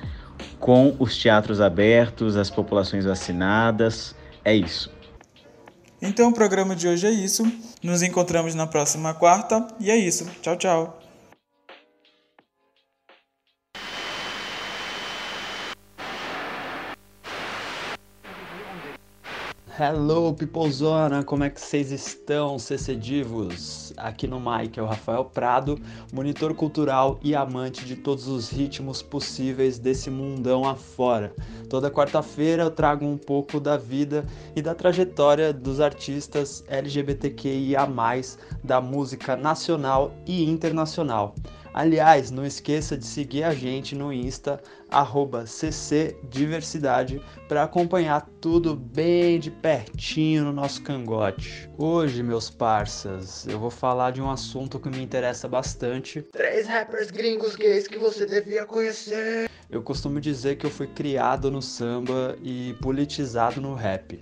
com os teatros abertos, as populações vacinadas. É isso. Então o programa de hoje é isso. Nos encontramos na próxima quarta e é isso. Tchau, tchau. Hello, Peoplezona! Como é que vocês estão, CCDivos? Aqui no Mike é o Rafael Prado, monitor cultural e amante de todos os ritmos possíveis desse mundão afora. Toda quarta-feira eu trago um pouco da vida e da trajetória dos artistas LGBTQIA+, da música nacional e internacional. Aliás, não esqueça de seguir a gente no Insta, ccdiversidade, para acompanhar tudo bem de pertinho no nosso cangote. Hoje, meus parças, eu vou falar de um assunto que me interessa bastante. Três rappers gringos gays que você devia conhecer. Eu costumo dizer que eu fui criado no samba e politizado no rap.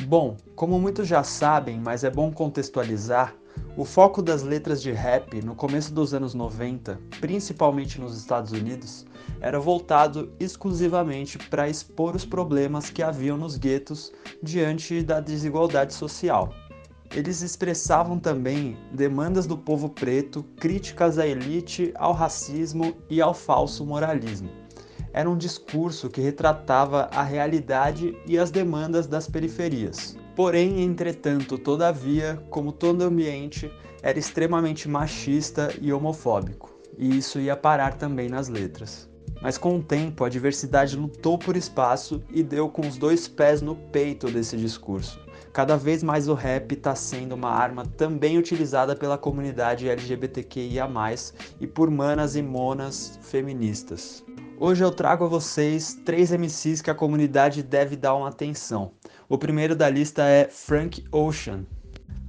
Bom, como muitos já sabem, mas é bom contextualizar, o foco das letras de rap no começo dos anos 90, principalmente nos Estados Unidos, era voltado exclusivamente para expor os problemas que haviam nos guetos diante da desigualdade social. Eles expressavam também demandas do povo preto, críticas à elite, ao racismo e ao falso moralismo. Era um discurso que retratava a realidade e as demandas das periferias. Porém, entretanto, todavia, como todo ambiente, era extremamente machista e homofóbico, e isso ia parar também nas letras. Mas com o tempo, a diversidade lutou por espaço e deu com os dois pés no peito desse discurso. Cada vez mais o rap está sendo uma arma também utilizada pela comunidade LGBTQIA, e por manas e monas feministas. Hoje eu trago a vocês três MCs que a comunidade deve dar uma atenção. O primeiro da lista é Frank Ocean.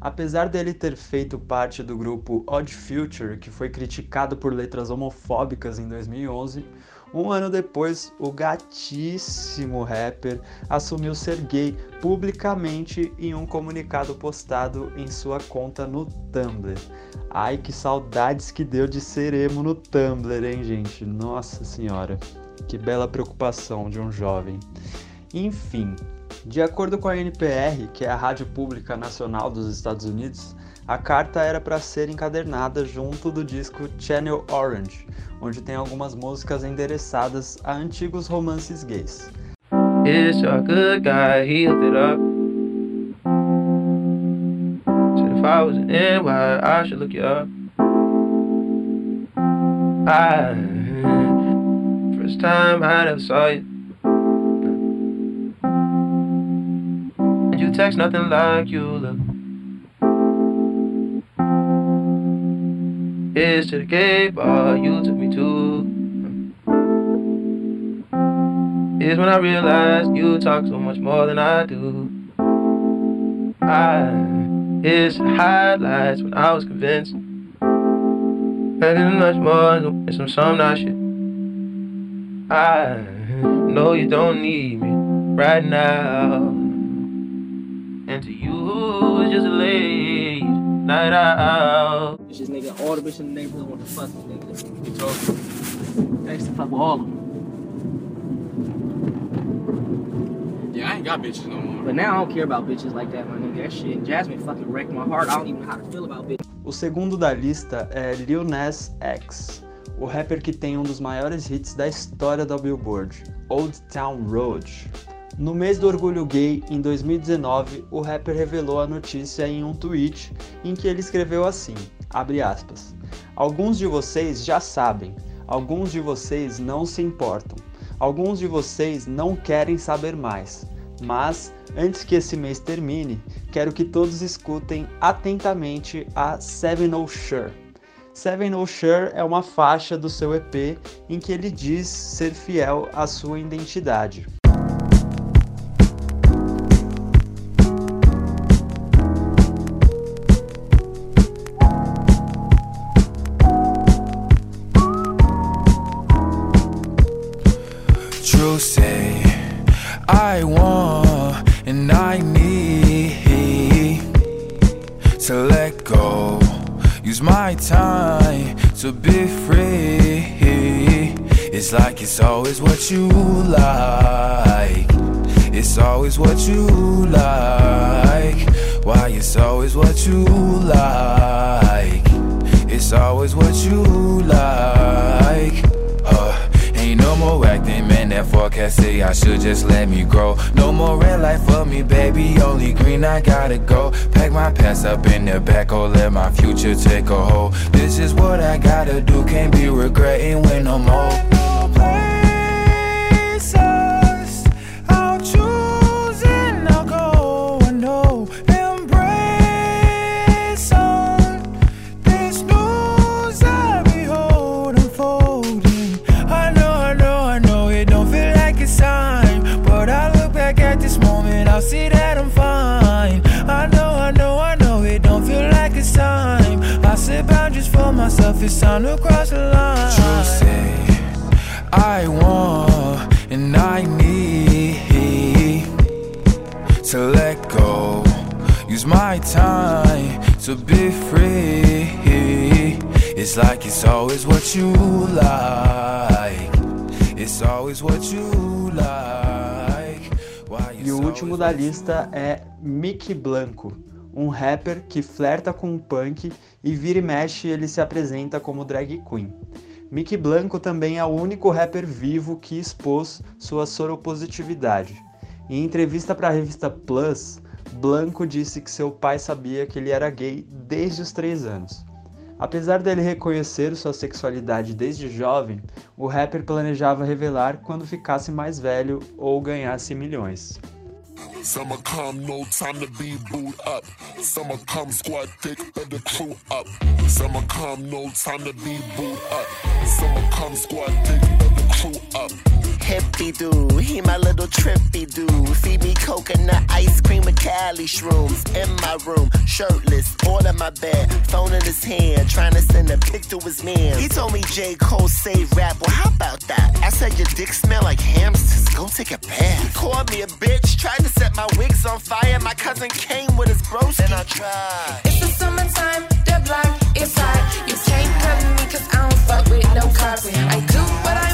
Apesar dele ter feito parte do grupo Odd Future, que foi criticado por letras homofóbicas em 2011, um ano depois, o gatíssimo rapper assumiu ser gay publicamente em um comunicado postado em sua conta no Tumblr. Ai, que saudades que deu de ser emo no Tumblr, hein, gente? Nossa senhora, que bela preocupação de um jovem. Enfim, de acordo com a NPR, que é a Rádio Pública Nacional dos Estados Unidos, a carta era para ser encadernada junto do disco Channel Orange, onde tem algumas músicas endereçadas a antigos romances gays. It's a good guy, he it up. Said if I was an NY, I should look you up. I, first time I ever saw you. Text nothing like you look. Is to the gay bar you took me to. Is when I realized you talk so much more than I do. I is highlights when I was convinced. Nothing much more than some some not shit. I know you don't need me right now. into you just late night out. It's just nigga, all the bitches in the neighborhood want to fuck this nigga. You told. Thanks to fuck with all of them. Yeah, I ain't got bitches no more. But now I don't care about bitches like that, my nigga. That shit, Jasmine fucking wrecked my heart. I don't even know how to feel about bitches. O segundo da lista é Lil Nas X, o rapper que tem um dos maiores hits da história da Billboard, Old Town Road. No mês do orgulho gay, em 2019, o rapper revelou a notícia em um tweet em que ele escreveu assim, aspas, Alguns de vocês já sabem, alguns de vocês não se importam, alguns de vocês não querem saber mais, mas antes que esse mês termine, quero que todos escutem atentamente a Seven O Sure. Seven O Sure é uma faixa do seu EP em que ele diz ser fiel à sua identidade. To be free. It's like it's always what you like. It's always what you like. Why it's always what you like. It's always what you like. Uh, ain't no more acting. That forecast say I should just let me grow. No more red light for me, baby. Only green, I gotta go. Pack my pants up in the back, oh, let my future take a hold. This is what I gotta do, can't be regretting when I'm old. E o último da lista é Mickey Blanco, um rapper que flerta com o punk e vira e mexe ele se apresenta como drag queen. Mickey Blanco também é o único rapper vivo que expôs sua soropositividade. Em entrevista para a revista Plus, Blanco disse que seu pai sabia que ele era gay desde os 3 anos. Apesar dele reconhecer sua sexualidade desde jovem, o rapper planejava revelar quando ficasse mais velho ou ganhasse milhões. Summer come, no time to be booed up. Summer come, squad crew up. Summer come, squad crew up. Hippie dude, he my little trippy dude. Feed me coconut ice cream with Cali shrooms. In my room, shirtless, all in my bed, phone in his hand, trying to send a pic to his man. He told me J. Cole say rap, well, how about that? I said, Your dick smell like hamsters, go take a bath. He called me a bitch, tried to set my wigs on fire. My cousin came with his broski. And I tried. It's the summertime, the block is hot. You can't cover me cause I don't fuck with no cops. I do what I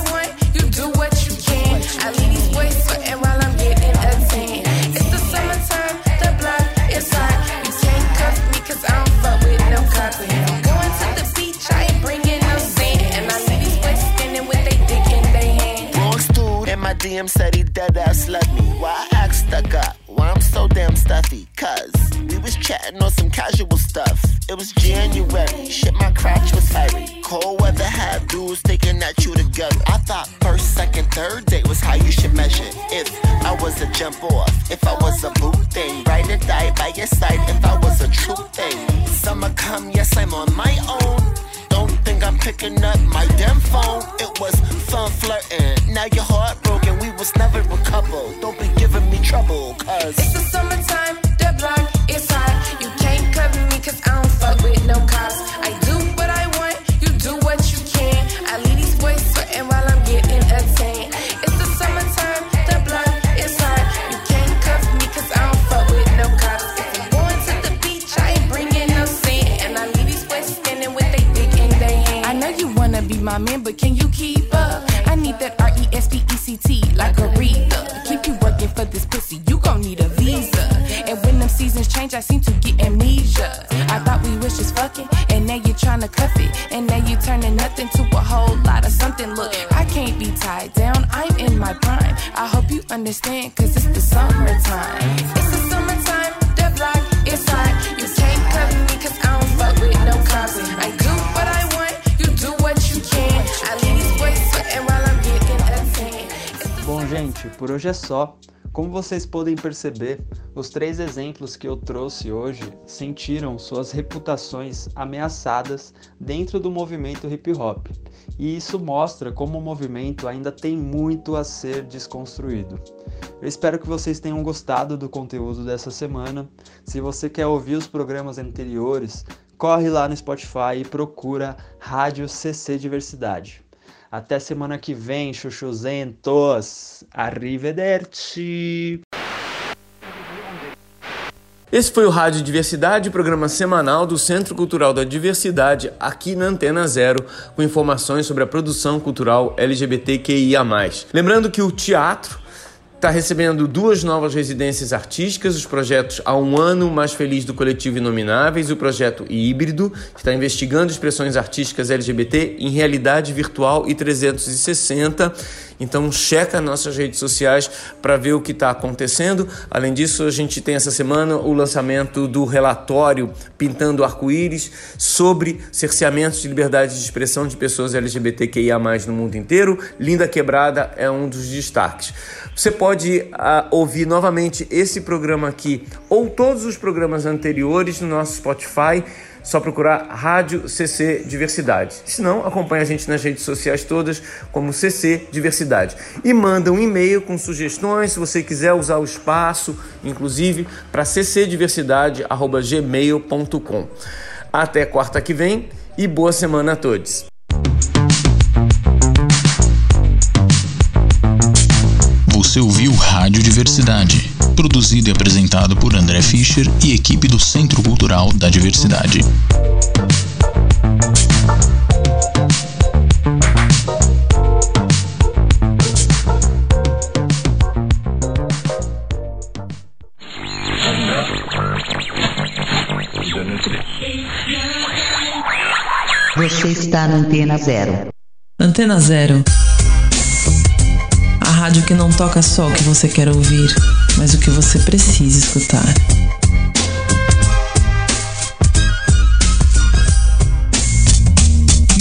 DM said he dead ass love me. Why I act stuck up? Why I'm so damn stuffy? Cause we was chatting on some casual stuff. It was January, shit, my crotch was hairy. Cold weather had dudes thinking that you together. I thought first, second, third date was how you should measure. If I was a jump off, if I was a boot thing, right or die by your side. If I was a true thing, summer come, yes, I'm on my own. Don't think I'm picking up my damn phone. It was fun flirting. Now you're heartbroken. Was never a couple. Don't be giving me trouble, cause It's the summertime, Bom, gente, por hoje é só. Como vocês podem perceber, os três exemplos que eu trouxe hoje sentiram suas reputações ameaçadas dentro do movimento hip hop. E isso mostra como o movimento ainda tem muito a ser desconstruído. Eu espero que vocês tenham gostado do conteúdo dessa semana. Se você quer ouvir os programas anteriores, corre lá no Spotify e procura Rádio CC Diversidade. Até semana que vem, chuchuzentos. Arrivederci. Esse foi o Rádio Diversidade, programa semanal do Centro Cultural da Diversidade, aqui na Antena Zero, com informações sobre a produção cultural LGBTQIA. Lembrando que o teatro está recebendo duas novas residências artísticas, os projetos Há um Ano Mais Feliz do Coletivo Inomináveis e o projeto Híbrido, que está investigando expressões artísticas LGBT em realidade virtual e 360. Então checa nossas redes sociais para ver o que está acontecendo. Além disso, a gente tem essa semana o lançamento do relatório Pintando Arco-Íris sobre cerceamentos de liberdade de expressão de pessoas LGBTQIA+, no mundo inteiro. Linda Quebrada é um dos destaques. Você pode uh, ouvir novamente esse programa aqui ou todos os programas anteriores no nosso Spotify. Só procurar Rádio CC Diversidade. Se não, acompanhe a gente nas redes sociais todas como CC Diversidade. E manda um e-mail com sugestões, se você quiser usar o espaço, inclusive, para ccdiversidade.gmail.com. Até quarta que vem e boa semana a todos. Você ouviu Rádio Diversidade, produzido e apresentado por André Fischer e equipe do Centro Cultural da Diversidade. Você está na Antena Zero. Antena Zero. Rádio que não toca só o que você quer ouvir, mas o que você precisa escutar.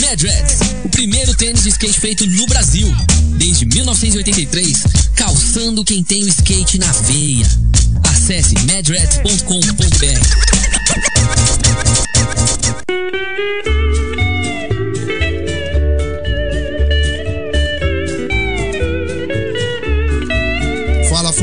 Madrex, o primeiro tênis de skate feito no Brasil. Desde 1983, calçando quem tem o skate na veia. Acesse madrex.com.br.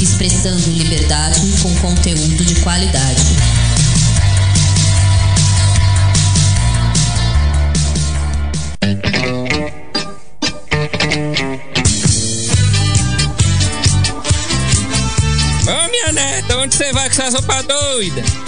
Expressando liberdade com conteúdo de qualidade. Ô minha neta, onde você vai com essas roupas doidas?